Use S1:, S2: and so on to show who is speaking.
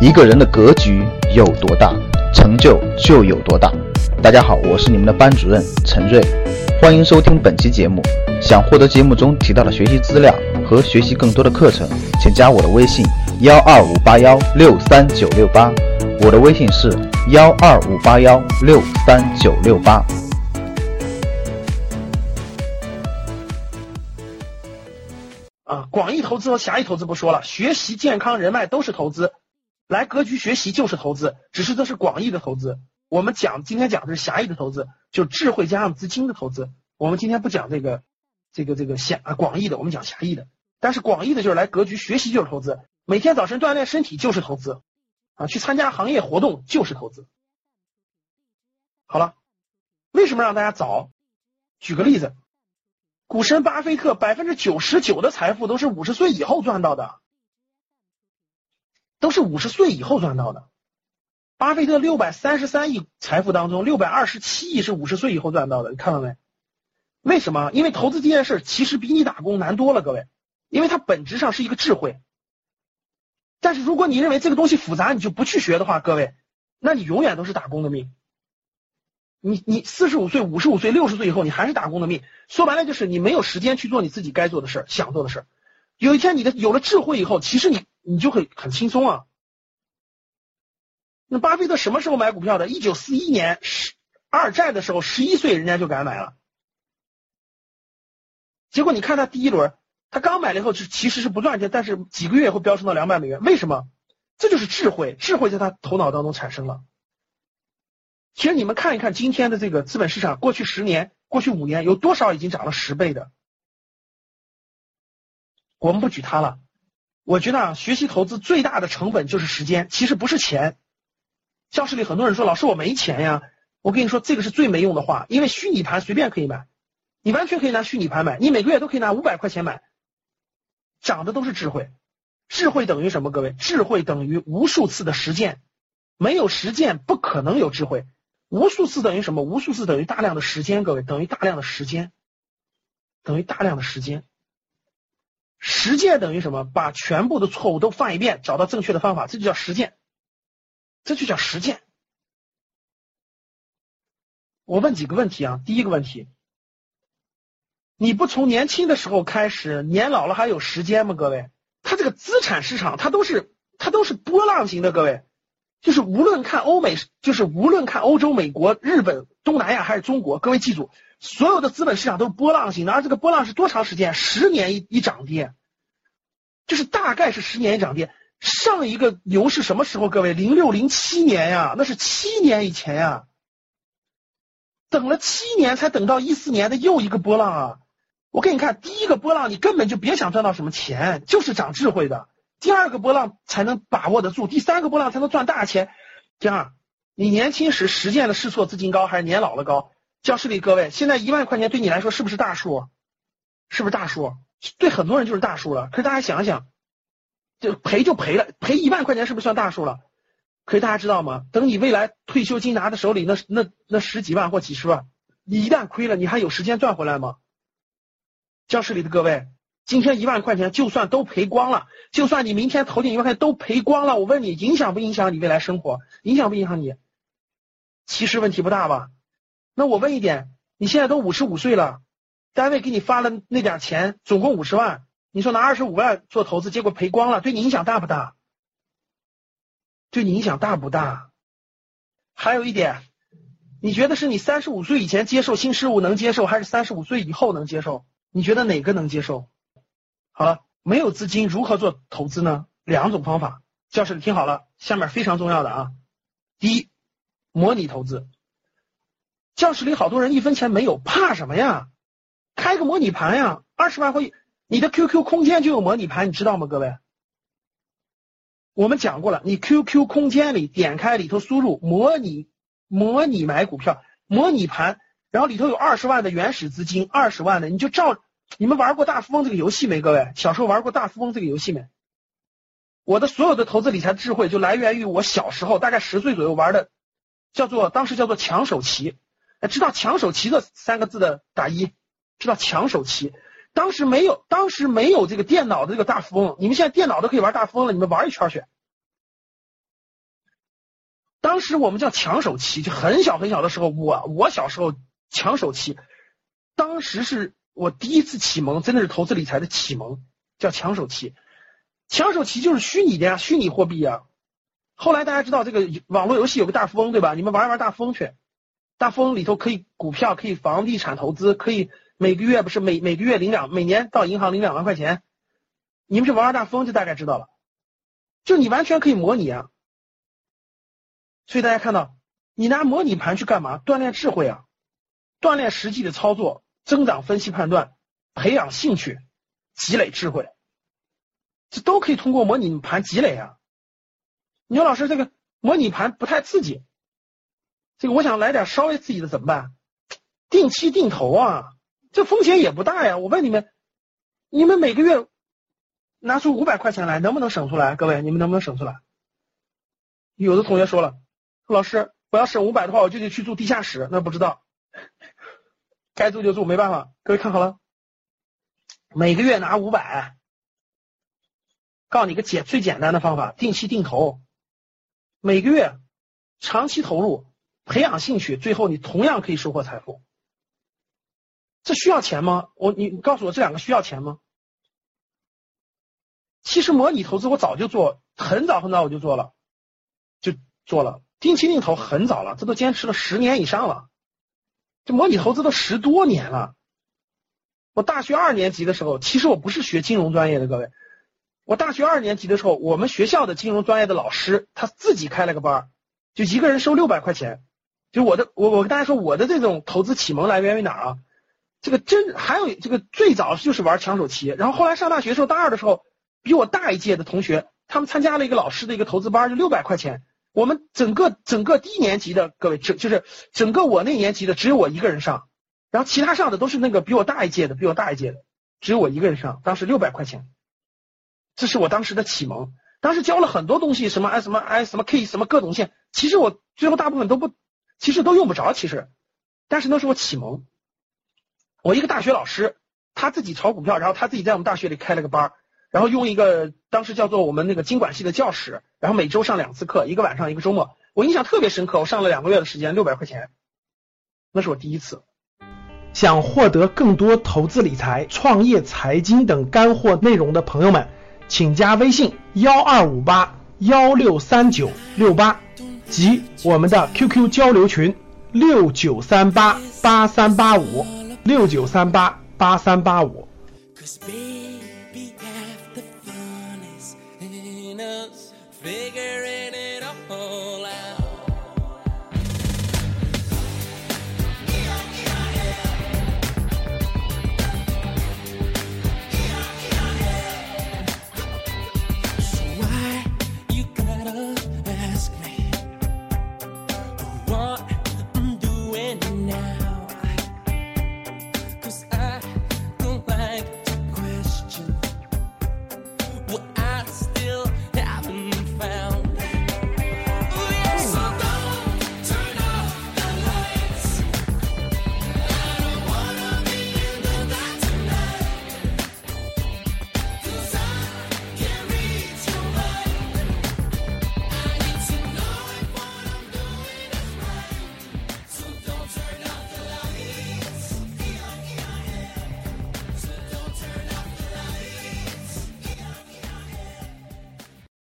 S1: 一个人的格局有多大，成就就有多大。大家好，我是你们的班主任陈瑞，欢迎收听本期节目。想获得节目中提到的学习资料和学习更多的课程，请加我的微信幺二五八幺六三九六八。我的微信是幺二五八幺六三九六八。
S2: 啊，广义投资和狭义投资不说了，学习、健康、人脉都是投资。来格局学习就是投资，只是这是广义的投资。我们讲今天讲的是狭义的投资，就智慧加上资金的投资。我们今天不讲这个这个这个狭啊广义的，我们讲狭义的。但是广义的就是来格局学习就是投资，每天早晨锻炼身体就是投资啊，去参加行业活动就是投资。好了，为什么让大家早？举个例子，股神巴菲特百分之九十九的财富都是五十岁以后赚到的。都是五十岁以后赚到的。巴菲特六百三十三亿财富当中，六百二十七亿是五十岁以后赚到的，你看到没？为什么？因为投资这件事其实比你打工难多了，各位，因为它本质上是一个智慧。但是如果你认为这个东西复杂，你就不去学的话，各位，那你永远都是打工的命。你你四十五岁、五十五岁、六十岁以后，你还是打工的命。说白了就是你没有时间去做你自己该做的事儿、想做的事儿。有一天你的有了智慧以后，其实你。你就会很轻松啊。那巴菲特什么时候买股票的？一九四一年十二战的时候，十一岁人家就敢买了。结果你看他第一轮，他刚买了以后是其实是不赚钱，但是几个月会飙升到两百美元。为什么？这就是智慧，智慧在他头脑当中产生了。其实你们看一看今天的这个资本市场，过去十年、过去五年有多少已经涨了十倍的？我们不举他了。我觉得啊，学习投资最大的成本就是时间，其实不是钱。教室里很多人说：“老师，我没钱呀。”我跟你说，这个是最没用的话，因为虚拟盘随便可以买，你完全可以拿虚拟盘买，你每个月都可以拿五百块钱买，涨的都是智慧。智慧等于什么？各位，智慧等于无数次的实践，没有实践不可能有智慧。无数次等于什么？无数次等于大量的时间，各位，等于大量的时间，等于大量的时间。实践等于什么？把全部的错误都犯一遍，找到正确的方法，这就叫实践，这就叫实践。我问几个问题啊？第一个问题，你不从年轻的时候开始，年老了还有时间吗？各位，它这个资产市场，它都是它都是波浪型的。各位，就是无论看欧美，就是无论看欧洲、美国、日本、东南亚还是中国，各位记住。所有的资本市场都是波浪型的，而这个波浪是多长时间？十年一一涨跌，就是大概是十年一涨跌。上一个牛市什么时候？各位，零六零七年呀，那是七年以前呀。等了七年才等到一四年的又一个波浪啊！我给你看，第一个波浪你根本就别想赚到什么钱，就是长智慧的。第二个波浪才能把握得住，第三个波浪才能赚大钱。第二，你年轻时实践的试错资金高，还是年老了高？教室里各位，现在一万块钱对你来说是不是大数？是不是大数？对很多人就是大数了。可是大家想想，就赔就赔了，赔一万块钱是不是算大数了？可是大家知道吗？等你未来退休金拿在手里，那那那十几万或几十万，你一旦亏了，你还有时间赚回来吗？教室里的各位，今天一万块钱就算都赔光了，就算你明天投进一万块钱都赔光了，我问你，影响不影响你未来生活？影响不影响你？其实问题不大吧？那我问一点，你现在都五十五岁了，单位给你发了那点钱，总共五十万，你说拿二十五万做投资，结果赔光了，对你影响大不大？对你影响大不大？还有一点，你觉得是你三十五岁以前接受新事物能接受，还是三十五岁以后能接受？你觉得哪个能接受？好了，没有资金如何做投资呢？两种方法，教室里听好了，下面非常重要的啊，第一，模拟投资。教室里好多人一分钱没有，怕什么呀？开个模拟盘呀，二十万会，你的 QQ 空间就有模拟盘，你知道吗？各位，我们讲过了，你 QQ 空间里点开里头输入模拟模拟买股票模拟盘，然后里头有二十万的原始资金，二十万的你就照你们玩过大富翁这个游戏没？各位，小时候玩过大富翁这个游戏没？我的所有的投资理财智慧就来源于我小时候大概十岁左右玩的，叫做当时叫做抢手棋。知道抢手棋这三个字的打一，知道抢手棋，当时没有，当时没有这个电脑的这个大富翁，你们现在电脑都可以玩大富翁了，你们玩一圈去。当时我们叫抢手棋，就很小很小的时候，我我小时候抢手棋，当时是我第一次启蒙，真的是投资理财的启蒙，叫抢手期。抢手期就是虚拟的呀，虚拟货币啊。后来大家知道这个网络游戏有个大富翁，对吧？你们玩一玩大富翁去，大富翁里头可以股票，可以房地产投资，可以每个月不是每每个月领两，每年到银行领两万块钱。你们去玩玩大富翁就大概知道了，就你完全可以模拟啊。所以大家看到，你拿模拟盘去干嘛？锻炼智慧啊，锻炼实际的操作，增长分析判断，培养兴趣，积累智慧。这都可以通过模拟盘积累啊！你说老师这个模拟盘不太刺激，这个我想来点稍微刺激的怎么办？定期定投啊，这风险也不大呀。我问你们，你们每个月拿出五百块钱来，能不能省出来？各位，你们能不能省出来？有的同学说了，老师，我要省五百的话，我就得去住地下室，那不知道，该住就住，没办法。各位看好了，每个月拿五百。告诉你个简最简单的方法，定期定投，每个月长期投入，培养兴趣，最后你同样可以收获财富。这需要钱吗？我你告诉我这两个需要钱吗？其实模拟投资我早就做，很早很早我就做了，就做了定期定投很早了，这都坚持了十年以上了，这模拟投资都十多年了。我大学二年级的时候，其实我不是学金融专业的，各位。我大学二年级的时候，我们学校的金融专业的老师他自己开了个班，就一个人收六百块钱。就我的，我我跟大家说，我的这种投资启蒙来源于哪儿啊？这个真还有这个最早就是玩抢手期，然后后来上大学时候，大二的时候，比我大一届的同学，他们参加了一个老师的一个投资班，就六百块钱。我们整个整个低年级的各位，整就是整个我那年级的只有我一个人上，然后其他上的都是那个比我大一届的，比我大一届的，只有我一个人上，当时六百块钱。这是我当时的启蒙，当时教了很多东西，什么 I 什么 I 什么 K 什么各种线，其实我最后大部分都不，其实都用不着，其实，但是那是我启蒙。我一个大学老师，他自己炒股票，然后他自己在我们大学里开了个班，然后用一个当时叫做我们那个经管系的教室，然后每周上两次课，一个晚上一个周末，我印象特别深刻，我上了两个月的时间，六百块钱，那是我第一次。
S3: 想获得更多投资理财、创业、财经等干货内容的朋友们。请加微信幺二五八幺六三九六八及我们的 QQ 交流群六九三八八三八五六九三八八三八五。